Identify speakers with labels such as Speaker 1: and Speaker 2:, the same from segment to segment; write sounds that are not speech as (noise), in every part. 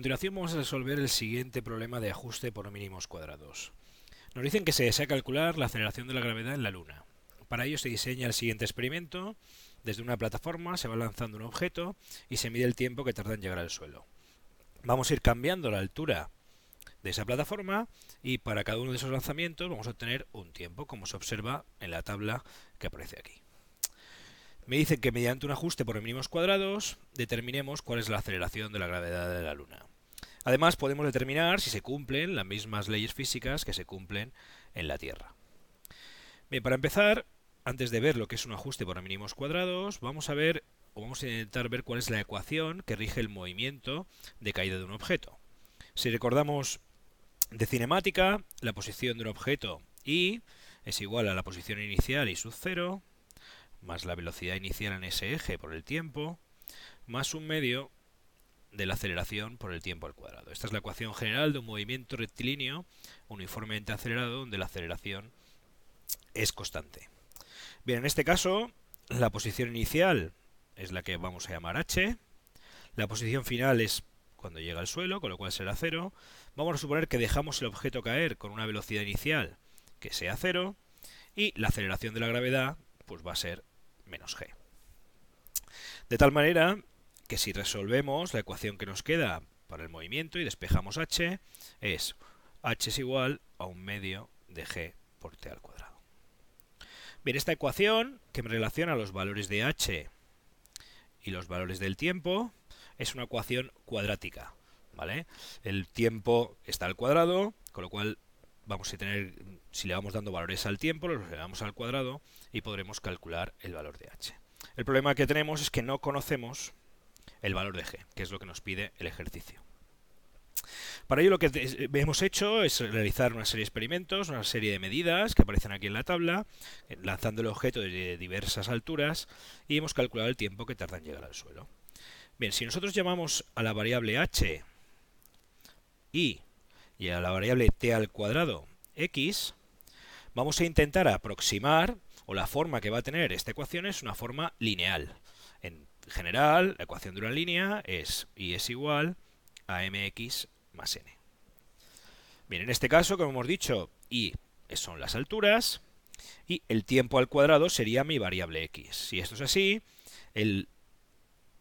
Speaker 1: continuación vamos a resolver el siguiente problema de ajuste por mínimos cuadrados. Nos dicen que se desea calcular la aceleración de la gravedad en la Luna. Para ello se diseña el siguiente experimento. Desde una plataforma se va lanzando un objeto y se mide el tiempo que tarda en llegar al suelo. Vamos a ir cambiando la altura de esa plataforma y para cada uno de esos lanzamientos vamos a obtener un tiempo, como se observa en la tabla que aparece aquí. Me dicen que mediante un ajuste por mínimos cuadrados determinemos cuál es la aceleración de la gravedad de la Luna. Además podemos determinar si se cumplen las mismas leyes físicas que se cumplen en la Tierra. Bien, para empezar, antes de ver lo que es un ajuste por mínimos cuadrados, vamos a ver o vamos a intentar ver cuál es la ecuación que rige el movimiento de caída de un objeto. Si recordamos de cinemática, la posición de un objeto y es igual a la posición inicial y sub 0, más la velocidad inicial en ese eje por el tiempo, más un medio de la aceleración por el tiempo al cuadrado. Esta es la ecuación general de un movimiento rectilíneo uniformemente acelerado donde la aceleración es constante. Bien, en este caso, la posición inicial es la que vamos a llamar h, la posición final es cuando llega al suelo, con lo cual será 0. Vamos a suponer que dejamos el objeto caer con una velocidad inicial que sea 0 y la aceleración de la gravedad pues va a ser menos g. De tal manera que si resolvemos la ecuación que nos queda para el movimiento y despejamos h, es h es igual a un medio de g por t al cuadrado. Bien, esta ecuación que me relaciona los valores de h y los valores del tiempo es una ecuación cuadrática. ¿vale? El tiempo está al cuadrado, con lo cual vamos a tener, si le vamos dando valores al tiempo, los elevamos al cuadrado y podremos calcular el valor de h. El problema que tenemos es que no conocemos el valor de g, que es lo que nos pide el ejercicio. Para ello lo que hemos hecho es realizar una serie de experimentos, una serie de medidas que aparecen aquí en la tabla, eh, lanzando el objeto de diversas alturas y hemos calculado el tiempo que tarda en llegar al suelo. Bien, si nosotros llamamos a la variable h y y a la variable t al cuadrado x, vamos a intentar aproximar, o la forma que va a tener esta ecuación es una forma lineal. En general, la ecuación de una línea es y es igual a mx más n. Bien, en este caso, como hemos dicho, y son las alturas, y el tiempo al cuadrado sería mi variable x. Si esto es así,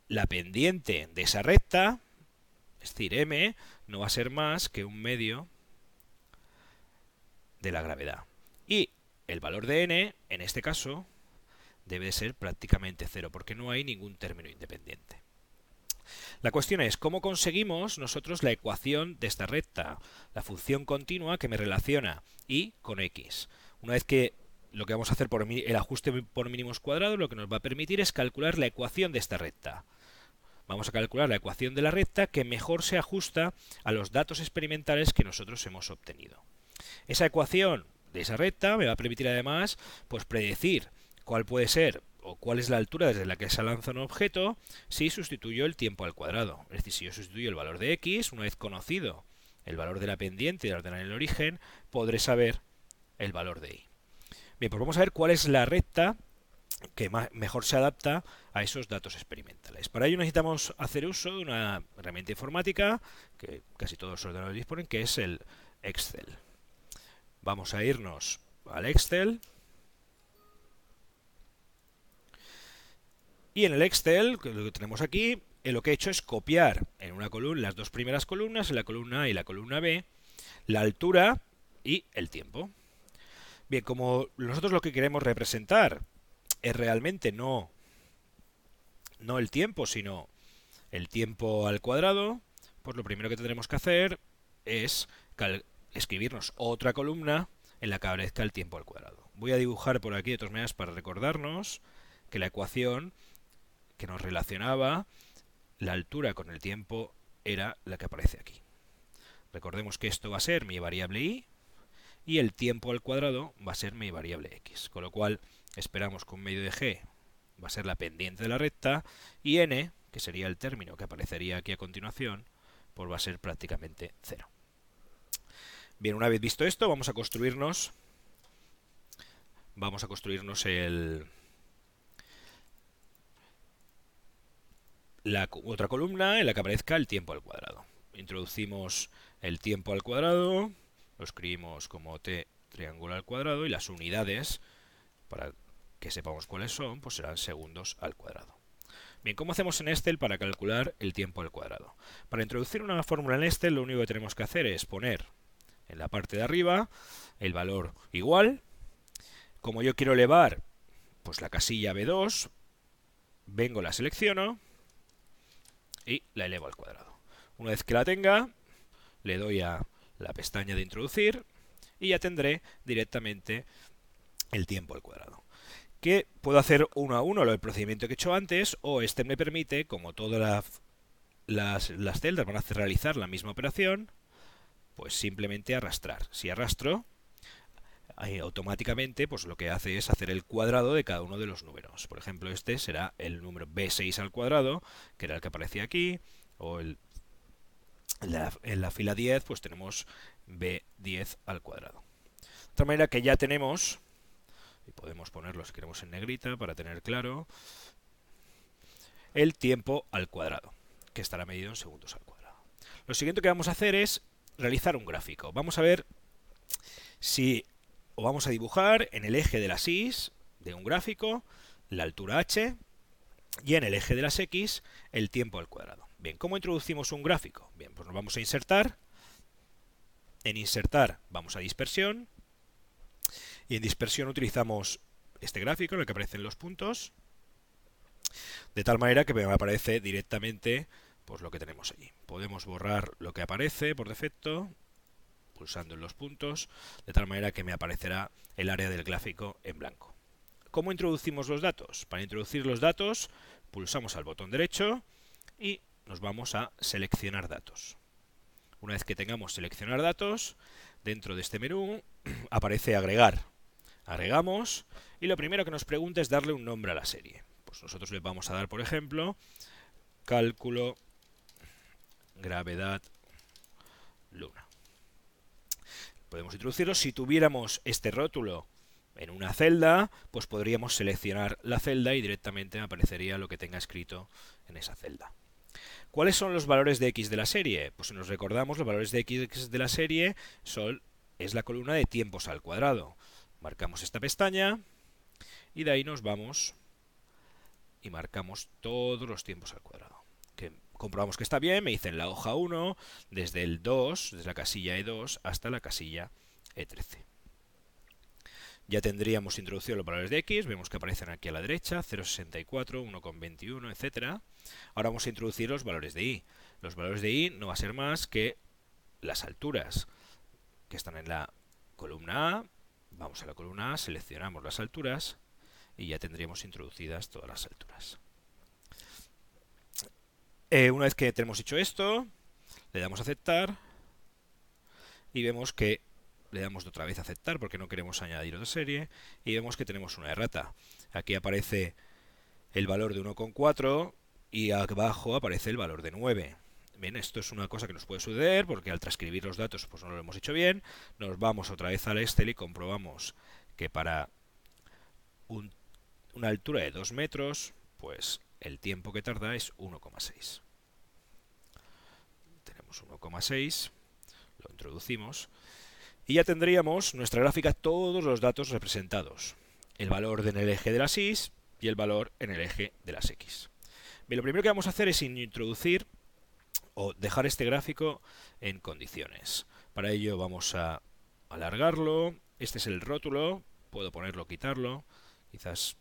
Speaker 1: la pendiente de esa recta es decir, m no va a ser más que un medio de la gravedad. Y el valor de n, en este caso, debe ser prácticamente cero, porque no hay ningún término independiente. La cuestión es, ¿cómo conseguimos nosotros la ecuación de esta recta? La función continua que me relaciona y con x. Una vez que lo que vamos a hacer por el ajuste por mínimos cuadrados, lo que nos va a permitir es calcular la ecuación de esta recta. Vamos a calcular la ecuación de la recta que mejor se ajusta a los datos experimentales que nosotros hemos obtenido. Esa ecuación de esa recta me va a permitir además pues predecir cuál puede ser o cuál es la altura desde la que se lanza un objeto si sustituyo el tiempo al cuadrado. Es decir, si yo sustituyo el valor de x, una vez conocido el valor de la pendiente y de ordenar el origen, podré saber el valor de y. Bien, pues vamos a ver cuál es la recta que mejor se adapta a esos datos experimentales. Para ello necesitamos hacer uso de una herramienta informática que casi todos los ordenadores disponen, que es el Excel. Vamos a irnos al Excel. Y en el Excel, que lo que tenemos aquí, eh, lo que he hecho es copiar en una columna las dos primeras columnas, la columna A y la columna B, la altura y el tiempo. Bien, como nosotros lo que queremos representar es realmente no, no el tiempo, sino el tiempo al cuadrado, pues lo primero que tendremos que hacer es escribirnos otra columna en la que aparezca el tiempo al cuadrado. Voy a dibujar por aquí de todas maneras para recordarnos que la ecuación que nos relacionaba la altura con el tiempo era la que aparece aquí. Recordemos que esto va a ser mi variable y y el tiempo al cuadrado va a ser mi variable x. Con lo cual esperamos que un medio de g va a ser la pendiente de la recta y n, que sería el término que aparecería aquí a continuación, pues va a ser prácticamente cero. Bien, una vez visto esto, vamos a construirnos vamos a construirnos el la otra columna en la que aparezca el tiempo al cuadrado. introducimos el tiempo al cuadrado, lo escribimos como t triángulo al cuadrado y las unidades, para que sepamos cuáles son, pues serán segundos al cuadrado. Bien, ¿cómo hacemos en Excel para calcular el tiempo al cuadrado? Para introducir una fórmula en Excel lo único que tenemos que hacer es poner en la parte de arriba el valor igual. Como yo quiero elevar pues la casilla B2, vengo, la selecciono y la elevo al cuadrado. Una vez que la tenga, le doy a la pestaña de introducir y ya tendré directamente el tiempo al cuadrado. Que puedo hacer uno a uno del procedimiento que he hecho antes o este me permite, como todas las, las celdas van a realizar la misma operación, pues simplemente arrastrar. Si arrastro, automáticamente pues lo que hace es hacer el cuadrado de cada uno de los números. Por ejemplo, este será el número B6 al cuadrado, que era el que aparecía aquí, o el, en, la, fila 10 pues tenemos B10 al cuadrado. De otra manera que ya tenemos, y podemos ponerlo si queremos en negrita para tener claro, el tiempo al cuadrado, que estará medido en segundos al cuadrado. Lo siguiente que vamos a hacer es realizar un gráfico. Vamos a ver si o vamos a dibujar en el eje de las y de un gráfico la altura h y en el eje de las x el tiempo al cuadrado. Bien, ¿cómo introducimos un gráfico? Bien, pues nos vamos a insertar. En insertar vamos a dispersión. Y en dispersión utilizamos este gráfico en el que aparecen los puntos. De tal manera que me aparece directamente pues, lo que tenemos allí. Podemos borrar lo que aparece por defecto pulsando en los puntos, de tal manera que me aparecerá el área del gráfico en blanco. ¿Cómo introducimos los datos? Para introducir los datos, pulsamos al botón derecho y nos vamos a seleccionar datos. Una vez que tengamos seleccionar datos, dentro de este menú (clears throat) aparece agregar. Agregamos y lo primero que nos pregunta es darle un nombre a la serie. Pues nosotros le vamos a dar, por ejemplo, cálculo gravedad luna podemos introducirlo. Si tuviéramos este rótulo en una celda, pues podríamos seleccionar la celda y directamente aparecería lo que tenga escrito en esa celda. ¿Cuáles son los valores de x de la serie? Pues si nos recordamos, los valores de x de la serie son, es la columna de tiempos al cuadrado. Marcamos esta pestaña y de ahí nos vamos y marcamos todos los tiempos al cuadrado comprobamos que está bien, me dicen la hoja 1 desde el 2, desde la casilla E2 hasta la casilla E13. Ya tendríamos introducido los valores de x, vemos que aparecen aquí a la derecha, 0,64, 1,21, etc. Ahora vamos a introducir los valores de y. Los valores de y no va a ser más que las alturas que están en la columna A. Vamos a la columna A, seleccionamos las alturas y ya tendríamos introducidas todas las alturas. Eh, una vez que tenemos hecho esto, le damos a aceptar y vemos que le damos otra vez a aceptar porque no queremos añadir otra serie y vemos que tenemos una errata. Aquí aparece el valor de 1,4 y abajo aparece el valor de 9. Bien, esto es una cosa que nos puede suceder porque al transcribir los datos pues no lo hemos hecho bien. Nos vamos otra vez al Excel y comprobamos que para una altura de 2 metros, pues el tiempo que tarda es 1,6. Tenemos 1,6, lo introducimos, y ya tendríamos nuestra gráfica todos los datos representados. El valor en el eje de las y y el valor en el eje de las x. Lo primero que vamos a hacer es introducir o dejar este gráfico en condiciones. Para ello vamos a alargarlo. Este es el rótulo. Puedo ponerlo quitarlo. Quizás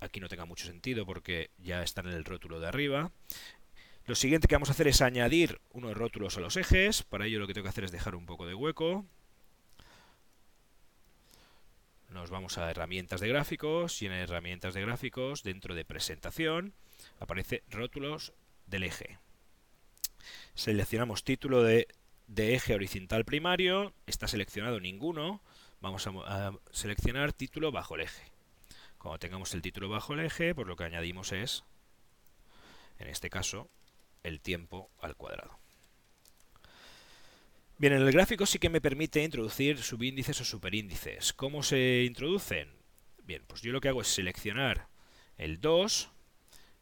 Speaker 1: aquí no tenga mucho sentido porque ya está en el rótulo de arriba. Lo siguiente que vamos a hacer es añadir unos rótulos a los ejes. Para ello lo que tengo que hacer es dejar un poco de hueco. Nos vamos a herramientas de gráficos y en herramientas de gráficos, dentro de presentación, aparece rótulos del eje. Seleccionamos título de, eje horizontal primario, está seleccionado ninguno, vamos a seleccionar título bajo el eje. Cuando tengamos el título bajo el eje, pues lo que añadimos es, en este caso, el tiempo al cuadrado. Bien, en el gráfico sí que me permite introducir subíndices o superíndices. ¿Cómo se introducen? Bien, pues yo lo que hago es seleccionar el 2,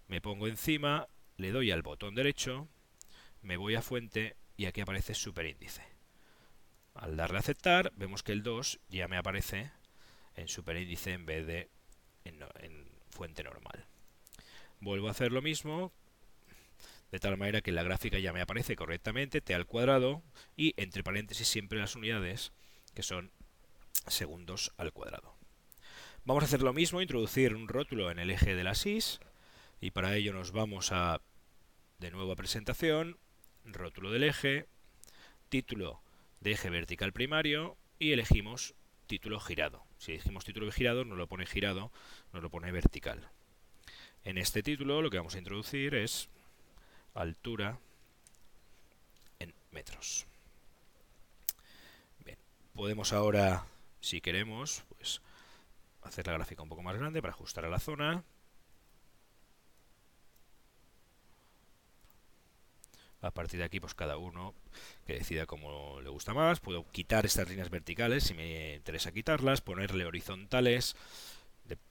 Speaker 1: me pongo encima, le doy al botón derecho, me voy a fuente y aquí aparece superíndice. Al darle a aceptar, vemos que el 2 ya me aparece en superíndice en vez de en, en fuente normal. Vuelvo a hacer lo mismo, de tal manera que la gráfica ya me aparece correctamente, t al cuadrado, y entre paréntesis siempre las unidades, que son segundos al cuadrado. Vamos a hacer lo mismo, introducir un rótulo en el eje de la SIS, y para ello nos vamos a, de nuevo a presentación, rótulo del eje, título de eje vertical primario, y elegimos título girado. Si elegimos título girado, nos lo pone girado, nos lo pone vertical. En este título lo que vamos a introducir es altura en metros. Bien, podemos ahora, si queremos, pues hacer la gráfica un poco más grande para ajustar a la zona. A partir de aquí, pues cada uno que decida cómo le gusta más. Puedo quitar estas líneas verticales si me interesa quitarlas, ponerle horizontales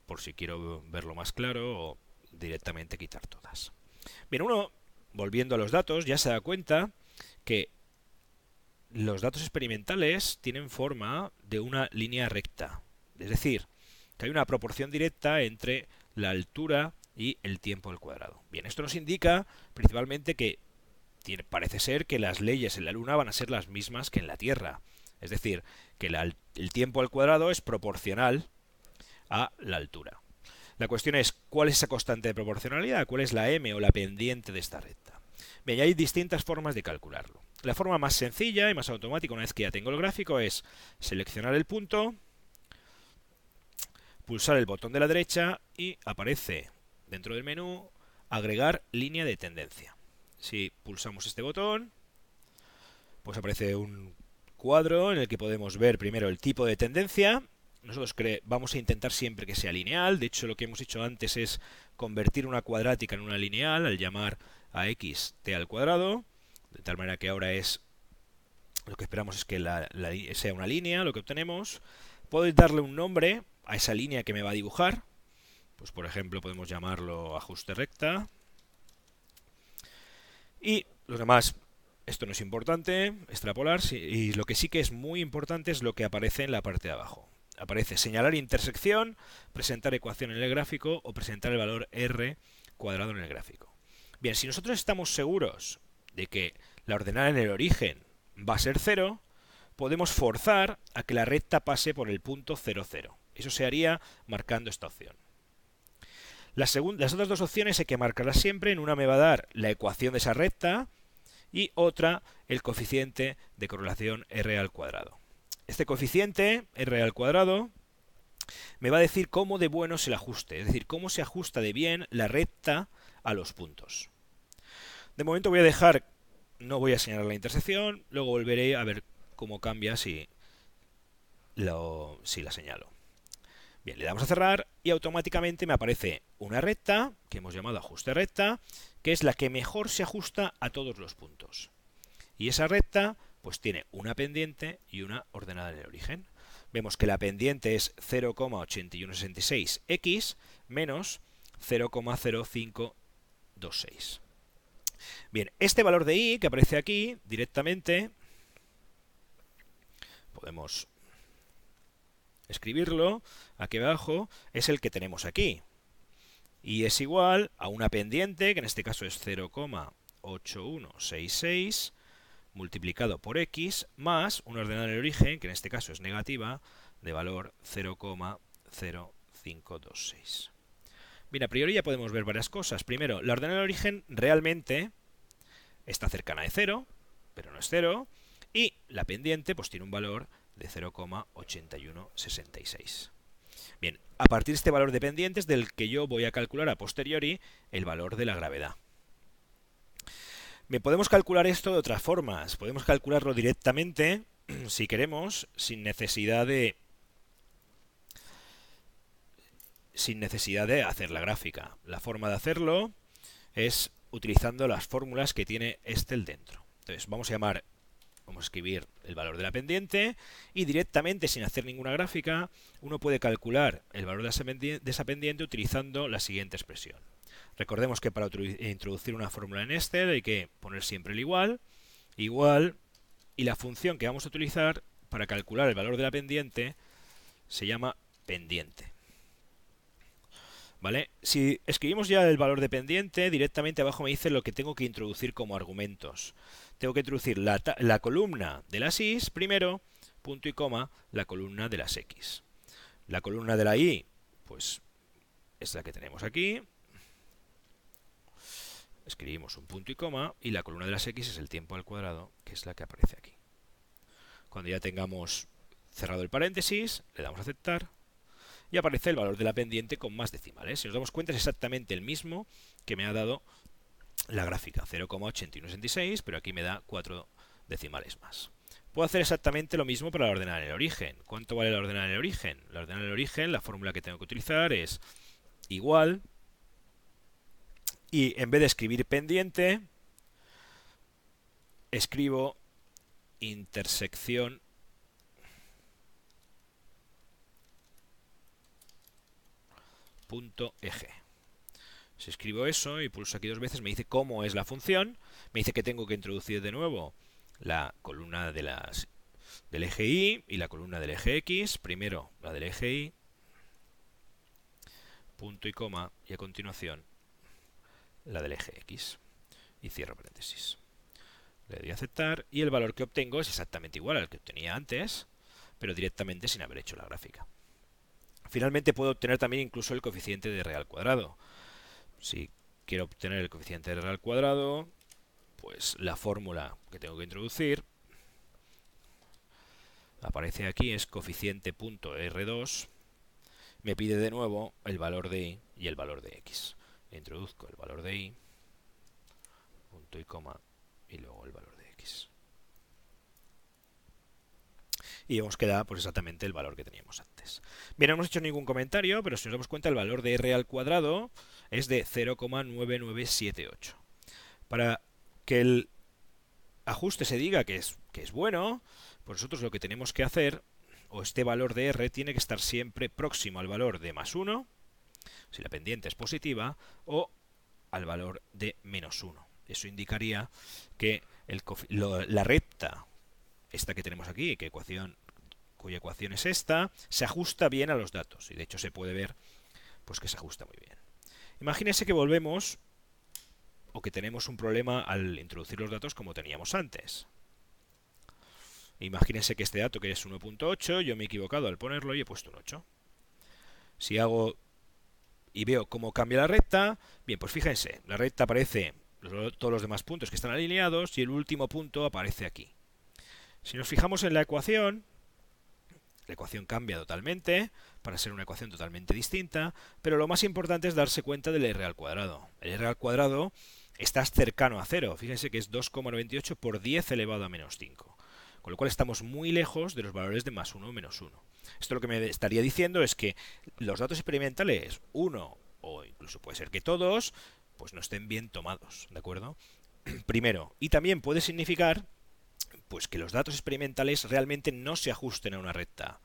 Speaker 1: por si quiero verlo más claro o directamente quitar todas. Bien, uno, volviendo a los datos, ya se da cuenta que los datos experimentales tienen forma de una línea recta. Es decir, que hay una proporción directa entre la altura y el tiempo al cuadrado. Bien, esto nos indica principalmente que parece ser que las leyes en la Luna van a ser las mismas que en la Tierra. Es decir, que el tiempo al cuadrado es proporcional a la altura. La cuestión es, ¿cuál es esa constante de proporcionalidad? ¿Cuál es la m o la pendiente de esta recta? Bien, hay distintas formas de calcularlo. La forma más sencilla y más automática, una vez que ya tengo el gráfico, es seleccionar el punto, pulsar el botón de la derecha y aparece dentro del menú agregar línea de tendencia. Si pulsamos este botón, pues aparece un cuadro en el que podemos ver primero el tipo de tendencia. Nosotros vamos a intentar siempre que sea lineal. De hecho, lo que hemos hecho antes es convertir una cuadrática en una lineal al llamar a x t al cuadrado. De tal manera que ahora es lo que esperamos es que sea una línea, lo que obtenemos. Puedo darle un nombre a esa línea que me va a dibujar. Pues por ejemplo podemos llamarlo ajuste recta. Y lo demás, esto no es importante, extrapolar, y lo que sí que es muy importante es lo que aparece en la parte de abajo. Aparece señalar intersección, presentar ecuación en el gráfico o presentar el valor r cuadrado en el gráfico. Bien, si nosotros estamos seguros de que la ordenada en el origen va a ser 0, podemos forzar a que la recta pase por el punto 0, 0. Eso se haría marcando esta opción. Las, otras dos opciones hay que marcarlas siempre. En una me va a dar la ecuación de esa recta y otra el coeficiente de correlación r al cuadrado. Este coeficiente r al cuadrado me va a decir cómo de bueno es el ajuste, es decir, cómo se ajusta de bien la recta a los puntos. De momento voy a dejar, no voy a señalar la intersección, luego volveré a ver cómo cambia si, si la señalo. Bien, le damos a cerrar y automáticamente me aparece una recta, que hemos llamado ajuste recta, que es la que mejor se ajusta a todos los puntos. Y esa recta pues tiene una pendiente y una ordenada en el origen. Vemos que la pendiente es 0,8166x menos 0,0526. Bien, este valor de i que aparece aquí directamente, podemos escribirlo aquí abajo, es el que tenemos aquí. Y es igual a una pendiente, que en este caso es 0,8166, multiplicado por x, más una ordenada en el origen, que en este caso es negativa, de valor 0,0526. Bien, a priori ya podemos ver varias cosas. Primero, la ordenada en el origen realmente está cercana de 0, pero no es 0, y la pendiente pues tiene un valor de 0,8166. Bien, a partir de este valor de pendientes del que yo voy a calcular a posteriori el valor de la gravedad. Bien, podemos calcular esto de otras formas. Podemos calcularlo directamente, (clears throat) si queremos, sin necesidad de sin necesidad de hacer la gráfica. La forma de hacerlo es utilizando las fórmulas que tiene Estel dentro. Entonces, vamos a llamar Vamos a escribir el valor de la pendiente y directamente, sin hacer ninguna gráfica, uno puede calcular el valor de esa pendiente utilizando la siguiente expresión. Recordemos que para introducir una fórmula en Excel hay que poner siempre el igual, igual, y la función que vamos a utilizar para calcular el valor de la pendiente se llama pendiente. ¿Vale? Si escribimos ya el valor de pendiente, directamente abajo me dice lo que tengo que introducir como argumentos. Tengo que introducir la, columna de las y primero, punto y coma, la columna de las x. La columna de la y, pues es la que tenemos aquí. Escribimos un punto y coma y la columna de las x es el tiempo al cuadrado, que es la que aparece aquí. Cuando ya tengamos cerrado el paréntesis, le damos a aceptar y aparece el valor de la pendiente con más decimales. Si nos damos cuenta es exactamente el mismo que me ha dado la gráfica, 0,8166, pero aquí me da 4 decimales más. Puedo hacer exactamente lo mismo para ordenar el origen. ¿Cuánto vale la ordenada en el origen? La ordenada en el origen, la fórmula que tengo que utilizar es igual y en vez de escribir pendiente, escribo intersección punto eje. Si escribo eso y pulso aquí dos veces, me dice cómo es la función, me dice que tengo que introducir de nuevo la columna de las, del eje Y y la columna del eje X. Primero la del eje Y, punto y coma, y a continuación la del eje X. Y cierro paréntesis. Le doy a aceptar y el valor que obtengo es exactamente igual al que obtenía antes, pero directamente sin haber hecho la gráfica. Finalmente puedo obtener también incluso el coeficiente de real cuadrado. Si quiero obtener el coeficiente de real cuadrado, pues la fórmula que tengo que introducir aparece aquí, es coeficiente.r2, me pide de nuevo el valor de y y el valor de x. Introduzco el valor de y, punto y coma, y luego el valor de x. Y vemos que da pues, exactamente el valor que teníamos antes. Bien, no hemos hecho ningún comentario, pero si nos damos cuenta el valor de r al cuadrado es de 0,9978. Para que el ajuste se diga que es, que es bueno, pues nosotros lo que tenemos que hacer, o este valor de R tiene que estar siempre próximo al valor de más 1, si la pendiente es positiva, o al valor de menos 1. Eso indicaría que la recta, esta que tenemos aquí, que ecuación, cuya ecuación es esta, se ajusta bien a los datos. Y de hecho se puede ver pues que se ajusta muy bien. Imagínense que volvemos o que tenemos un problema al introducir los datos como teníamos antes. Imagínense que este dato que es 1.8, yo me he equivocado al ponerlo y he puesto un 8. Si hago y veo cómo cambia la recta, bien, pues fíjense, la recta aparece todos los demás puntos que están alineados y el último punto aparece aquí. Si nos fijamos en la ecuación, la ecuación cambia totalmente para ser una ecuación totalmente distinta, pero lo más importante es darse cuenta del r al cuadrado. El r al cuadrado estás cercano a cero. Fíjense que es 2,98 por 10 elevado a menos 5. Con lo cual estamos muy lejos de los valores de más 1 o menos 1. Esto lo que me estaría diciendo es que los datos experimentales, uno o incluso puede ser que todos, pues no estén bien tomados, ¿de acuerdo? (clears throat) Primero, y también puede significar pues que los datos experimentales realmente no se ajusten a una recta.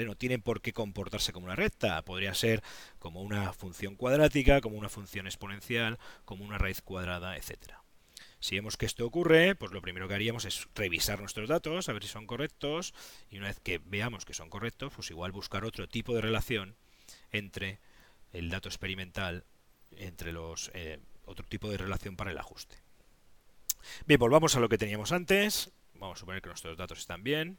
Speaker 1: No tienen por qué comportarse como una recta, podría ser como una función cuadrática, como una función exponencial, como una raíz cuadrada, etcétera. Si vemos que esto ocurre, pues lo primero que haríamos es revisar nuestros datos, a ver si son correctos, y una vez que veamos que son correctos, pues igual buscar otro tipo de relación entre el dato experimental, entre los eh, otro tipo de relación para el ajuste. Bien, volvamos a lo que teníamos antes. Vamos a suponer que nuestros datos están bien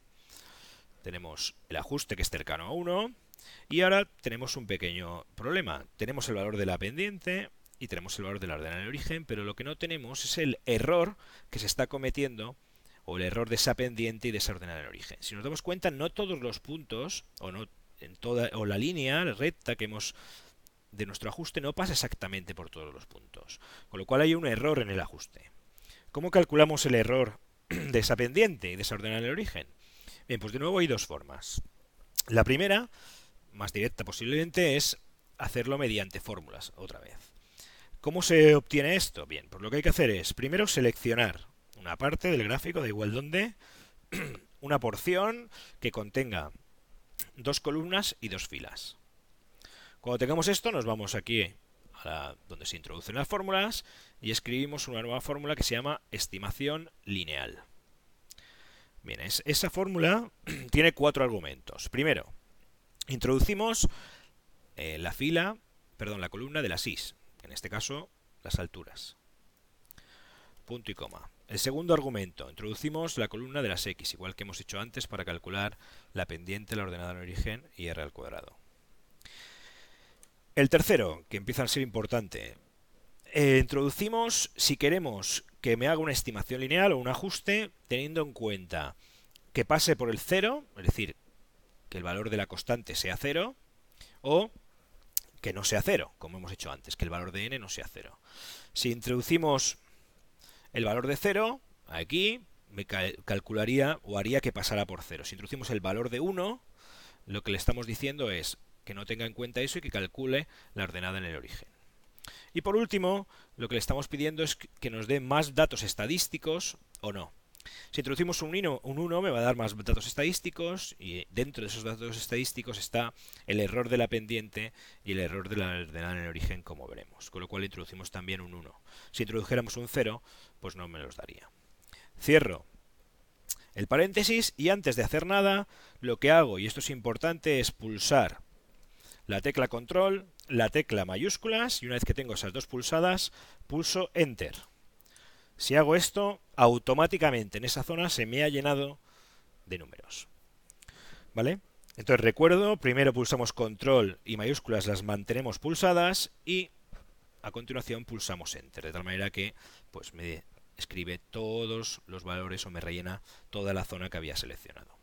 Speaker 1: tenemos el ajuste que es cercano a 1 y ahora tenemos un pequeño problema. Tenemos el valor de la pendiente y tenemos el valor de la ordenada de origen, pero lo que no tenemos es el error que se está cometiendo o el error de esa pendiente y de esa ordenada de origen. Si nos damos cuenta, no todos los puntos o no en toda o la línea recta que hemos de nuestro ajuste no pasa exactamente por todos los puntos, con lo cual hay un error en el ajuste. ¿Cómo calculamos el error (clears throat) de esa pendiente y de esa ordenada de origen? Bien, pues de nuevo hay dos formas. La primera, más directa posiblemente, es hacerlo mediante fórmulas, otra vez. ¿Cómo se obtiene esto? Bien, pues lo que hay que hacer es primero seleccionar una parte del gráfico, da igual dónde, (clears throat) una porción que contenga dos columnas y dos filas. Cuando tengamos esto, nos vamos aquí donde se introducen las fórmulas y escribimos una nueva fórmula que se llama estimación lineal. Bien, esa fórmula (clears throat) tiene cuatro argumentos. Primero, introducimos eh, la fila, perdón, la columna de las is, en este caso las alturas. Punto y coma. El segundo argumento, introducimos la columna de las x, igual que hemos hecho antes para calcular la pendiente, la ordenada en origen y r al cuadrado. El tercero, que empieza a ser importante, eh, introducimos si queremos que me haga una estimación lineal o un ajuste teniendo en cuenta que pase por el cero, es decir, que el valor de la constante sea cero, o que no sea cero, como hemos hecho antes, que el valor de n no sea cero. Si introducimos el valor de cero, aquí me calcularía o haría que pasara por cero. Si introducimos el valor de 1, lo que le estamos diciendo es que no tenga en cuenta eso y que calcule la ordenada en el origen. Y por último, lo que le estamos pidiendo es que nos dé más datos estadísticos o no. Si introducimos un 1, un 1 me va a dar más datos estadísticos y dentro de esos datos estadísticos está el error de la pendiente y el error de la ordenada en el origen como veremos. Con lo cual introducimos también un 1. Si introdujéramos un 0, pues no me los daría. Cierro el paréntesis y antes de hacer nada, lo que hago, y esto es importante, es pulsar la tecla control, la tecla mayúsculas y una vez que tengo esas dos pulsadas, pulso enter. Si hago esto, automáticamente en esa zona se me ha llenado de números. ¿Vale? Entonces recuerdo, primero pulsamos control y mayúsculas las mantenemos pulsadas y a continuación pulsamos enter, de tal manera que pues me escribe todos los valores o me rellena toda la zona que había seleccionado.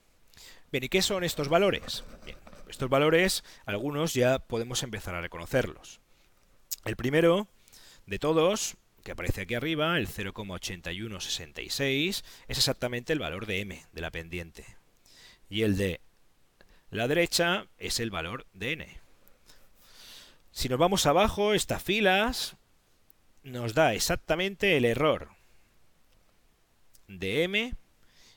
Speaker 1: Bien, ¿y qué son estos valores? Bien, estos valores, algunos ya podemos empezar a reconocerlos. El primero de todos, que aparece aquí arriba, el 0,8166, es exactamente el valor de m, de la pendiente. Y el de la derecha es el valor de n. Si nos vamos abajo, estas filas nos da exactamente el error de m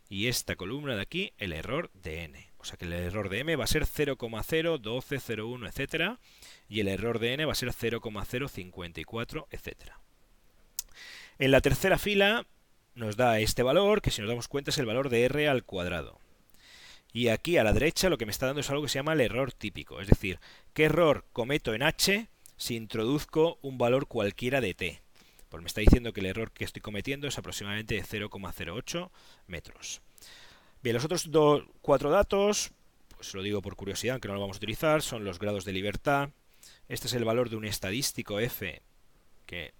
Speaker 1: y esta columna de aquí el error de n. O sea que el error de m va a ser 0,01201, etcétera, y el error de n va a ser 0,054, etcétera. En la tercera fila nos da este valor, que si nos damos cuenta es el valor de r al cuadrado. Y aquí a la derecha lo que me está dando es algo que se llama el error típico, es decir, qué error cometo en h si introduzco un valor cualquiera de t. Pues me está diciendo que el error que estoy cometiendo es aproximadamente de 0,08 metros. Bien, los otros cuatro datos, pues lo digo por curiosidad, aunque no lo vamos a utilizar, son los grados de libertad. Este es el valor de un estadístico f, que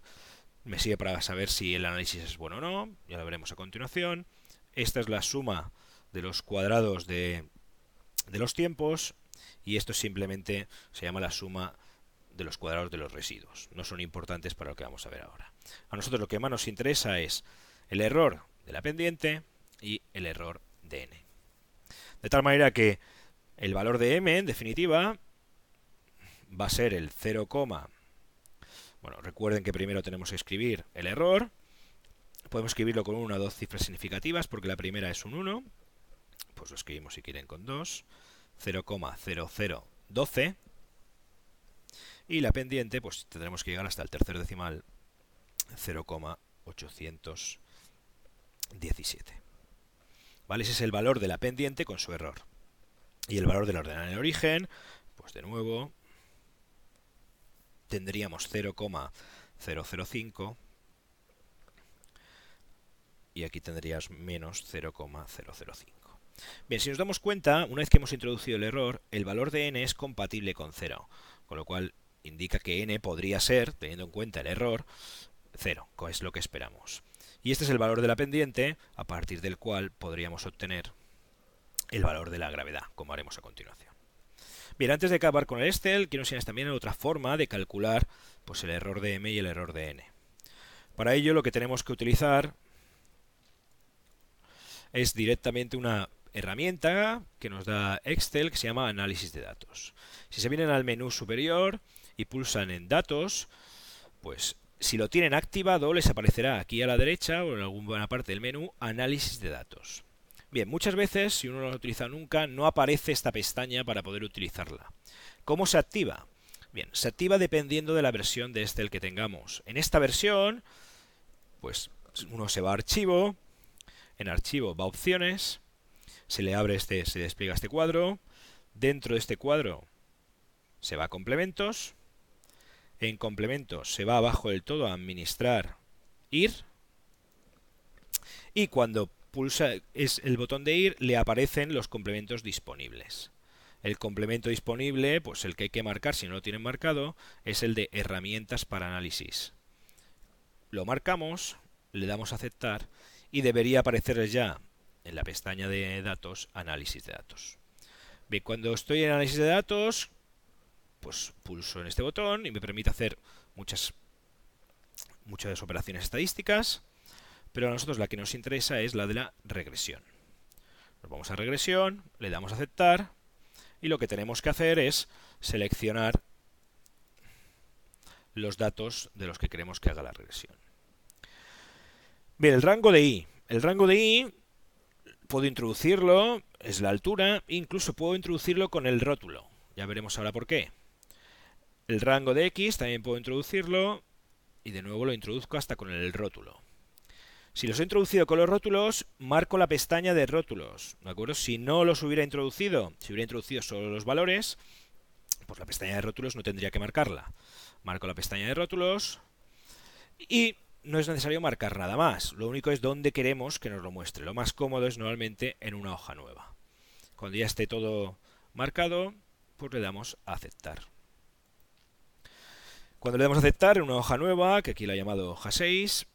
Speaker 1: me sirve para saber si el análisis es bueno o no, ya lo veremos a continuación. Esta es la suma de los cuadrados de, de los tiempos, y esto simplemente se llama la suma de los cuadrados de los residuos. No son importantes para lo que vamos a ver ahora. A nosotros lo que más nos interesa es el error de la pendiente y el error de tal manera que el valor de m, en definitiva, va a ser el 0, bueno, recuerden que primero tenemos que escribir el error. Podemos escribirlo con una o dos cifras significativas, porque la primera es un 1. Pues lo escribimos si quieren con 2. 0,0012. Y la pendiente, pues tendremos que llegar hasta el tercer decimal 0,817. ¿Vale? Ese es el valor de la pendiente con su error. Y el valor de la ordenada en el origen, pues de nuevo, tendríamos 0,005 y aquí tendrías menos 0,005. Bien, si nos damos cuenta, una vez que hemos introducido el error, el valor de n es compatible con 0, con lo cual indica que n podría ser, teniendo en cuenta el error, 0, que es lo que esperamos. Y este es el valor de la pendiente, a partir del cual podríamos obtener el valor de la gravedad, como haremos a continuación. Bien, antes de acabar con el Excel, quiero enseñarles también otra forma de calcular pues, el error de m y el error de n. Para ello lo que tenemos que utilizar es directamente una herramienta que nos da Excel que se llama análisis de datos. Si se vienen al menú superior y pulsan en datos, pues si lo tienen activado, les aparecerá aquí a la derecha o en alguna parte del menú Análisis de datos. Bien, muchas veces, si uno no lo utiliza nunca, no aparece esta pestaña para poder utilizarla. ¿Cómo se activa? Bien, se activa dependiendo de la versión de Excel que tengamos. En esta versión, pues uno se va a archivo, en archivo va a opciones, se le abre este, se despliega este cuadro, dentro de este cuadro se va a complementos, en complementos se va abajo del todo a administrar ir, y cuando pulsa es el botón de ir le aparecen los complementos disponibles. El complemento disponible, pues el que hay que marcar si no lo tienen marcado, es el de herramientas para análisis. Lo marcamos, le damos a aceptar y debería aparecer ya en la pestaña de datos análisis de datos. Bien, cuando estoy en análisis de datos, pues pulso en este botón y me permite hacer muchas, muchas operaciones estadísticas, pero a nosotros la que nos interesa es la de la regresión. Nos vamos a regresión, le damos a aceptar y lo que tenemos que hacer es seleccionar los datos de los que queremos que haga la regresión. Bien, el rango de i. El rango de i puedo introducirlo, es la altura, incluso puedo introducirlo con el rótulo. Ya veremos ahora por qué. El rango de x también puedo introducirlo y de nuevo lo introduzco hasta con el rótulo. Si los he introducido con los rótulos, marco la pestaña de rótulos, ¿de acuerdo? Si no los hubiera introducido, si hubiera introducido solo los valores, pues la pestaña de rótulos no tendría que marcarla. Marco la pestaña de rótulos y no es necesario marcar nada más. Lo único es dónde queremos que nos lo muestre. Lo más cómodo es normalmente en una hoja nueva. Cuando ya esté todo marcado, pues le damos a aceptar. Cuando le damos a aceptar en una hoja nueva, que aquí la he llamado hoja 6,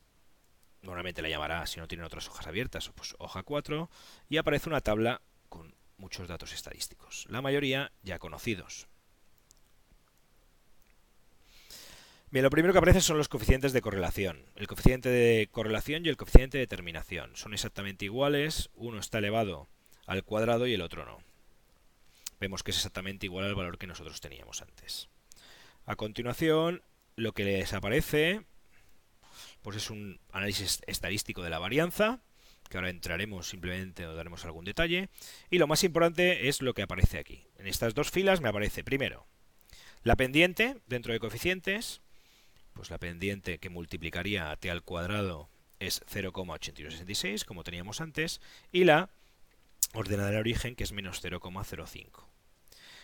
Speaker 1: normalmente la llamará, si no tienen otras hojas abiertas, pues hoja 4, y aparece una tabla con muchos datos estadísticos, la mayoría ya conocidos. Bien, lo primero que aparece son los coeficientes de correlación. El coeficiente de correlación y el coeficiente de determinación. Son exactamente iguales, uno está elevado al cuadrado y el otro no. Vemos que es exactamente igual al valor que nosotros teníamos antes. A continuación, lo que les aparece pues es un análisis estadístico de la varianza, que ahora entraremos simplemente o daremos algún detalle. Y lo más importante es lo que aparece aquí. En estas dos filas me aparece primero la pendiente dentro de coeficientes, pues la pendiente que multiplicaría a t al cuadrado es 0,8166, como teníamos antes, y la ordenada de origen, que es menos 0,05.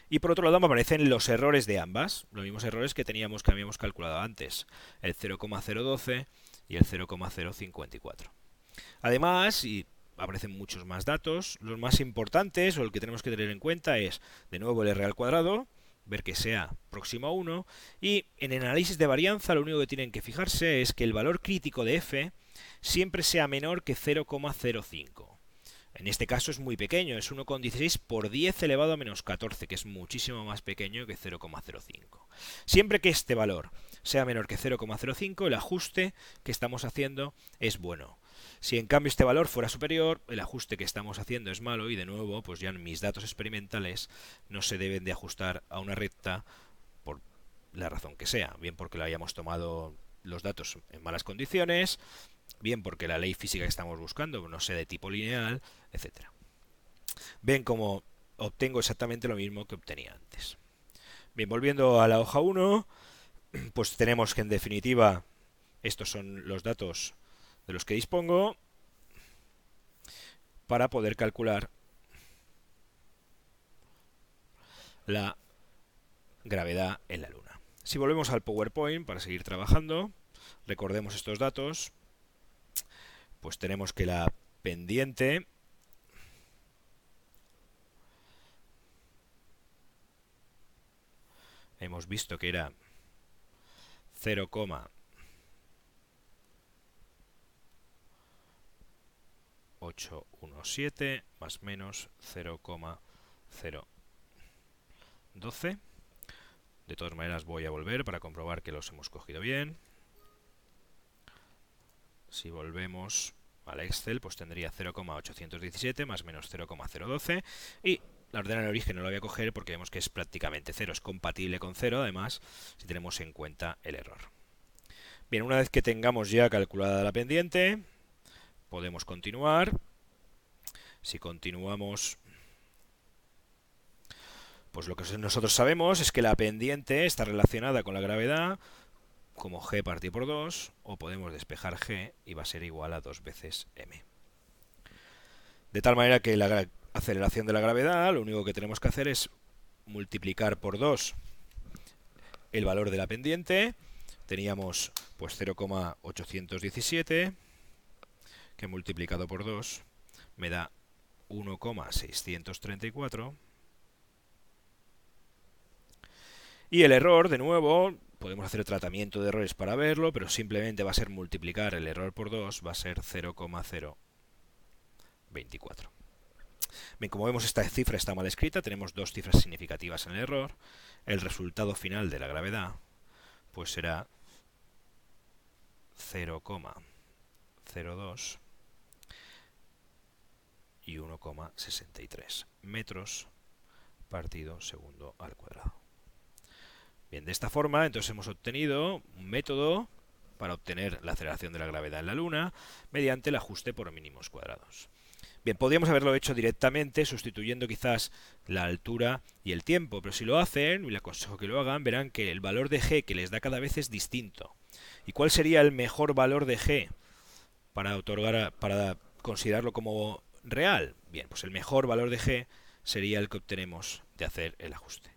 Speaker 1: Y por otro lado me aparecen los errores de ambas, los mismos errores que teníamos que habíamos calculado antes, el 0,012 y el 0,054. Además, y aparecen muchos más datos, los más importantes o el que tenemos que tener en cuenta es, de nuevo, el R al cuadrado, ver que sea próximo a 1, y en el análisis de varianza lo único que tienen que fijarse es que el valor crítico de f siempre sea menor que 0,05. En este caso es muy pequeño, es 1,16 por 10 elevado a menos 14, que es muchísimo más pequeño que 0,05. Siempre que este valor sea menor que 0,05, el ajuste que estamos haciendo es bueno. Si en cambio este valor fuera superior, el ajuste que estamos haciendo es malo y de nuevo, pues ya mis datos experimentales no se deben de ajustar a una recta por la razón que sea, bien porque lo hayamos tomado los datos en malas condiciones, bien porque la ley física que estamos buscando no sea de tipo lineal, etcétera. Ven cómo obtengo exactamente lo mismo que obtenía antes. Bien, volviendo a la hoja 1, (clears throat) pues tenemos que en definitiva estos son los datos de los que dispongo para poder calcular la gravedad en la Luna. Si volvemos al PowerPoint para seguir trabajando, recordemos estos datos, pues tenemos que la pendiente hemos visto que era 0,817 más menos 0,012. De todas maneras voy a volver para comprobar que los hemos cogido bien. Si volvemos al Excel, pues tendría 0,817 más menos 0,012 y la ordenada de origen no la voy a coger porque vemos que es prácticamente cero, es compatible con cero, además, si tenemos en cuenta el error. Bien, una vez que tengamos ya calculada la pendiente, podemos continuar. Si continuamos, Pues lo que nosotros sabemos es que la pendiente está relacionada con la gravedad como g partido por 2, o podemos despejar g y va a ser igual a 2 veces m. De tal manera que la aceleración de la gravedad, lo único que tenemos que hacer es multiplicar por 2 el valor de la pendiente. Teníamos pues 0,817, que multiplicado por 2 me da 1,634. Y el error, de nuevo, podemos hacer tratamiento de errores para verlo, pero simplemente va a ser multiplicar el error por 2, va a ser 0,024. Bien, como vemos esta cifra está mal escrita, tenemos dos cifras significativas en el error. El resultado final de la gravedad pues será 0,02 y 1,63 metros partido segundo al cuadrado. Bien, de esta forma entonces hemos obtenido un método para obtener la aceleración de la gravedad en la Luna mediante el ajuste por mínimos cuadrados. Bien, podríamos haberlo hecho directamente sustituyendo quizás la altura y el tiempo, pero si lo hacen, y les aconsejo que lo hagan, verán que el valor de g que les da cada vez es distinto. ¿Y cuál sería el mejor valor de g para otorgar para considerarlo como real? Bien, pues el mejor valor de g sería el que obtenemos de hacer el ajuste.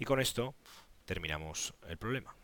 Speaker 1: Y con esto terminamos el problema.